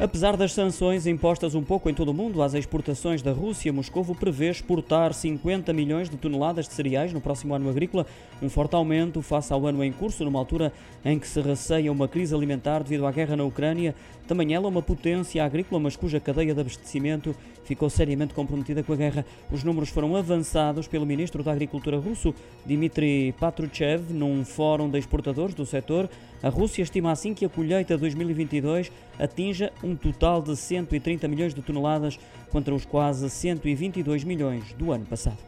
Apesar das sanções impostas um pouco em todo o mundo às exportações da Rússia, Moscou prevê exportar 50 milhões de toneladas de cereais no próximo ano agrícola, um forte aumento face ao ano em curso, numa altura em que se receia uma crise alimentar devido à guerra na Ucrânia. Também ela uma potência agrícola, mas cuja cadeia de abastecimento ficou seriamente comprometida com a guerra. Os números foram avançados pelo ministro da Agricultura russo, Dmitry Patruchev, num fórum de exportadores do setor. A Rússia estima assim que a colheita de 2022 atinja um total de 130 milhões de toneladas contra os quase 122 milhões do ano passado.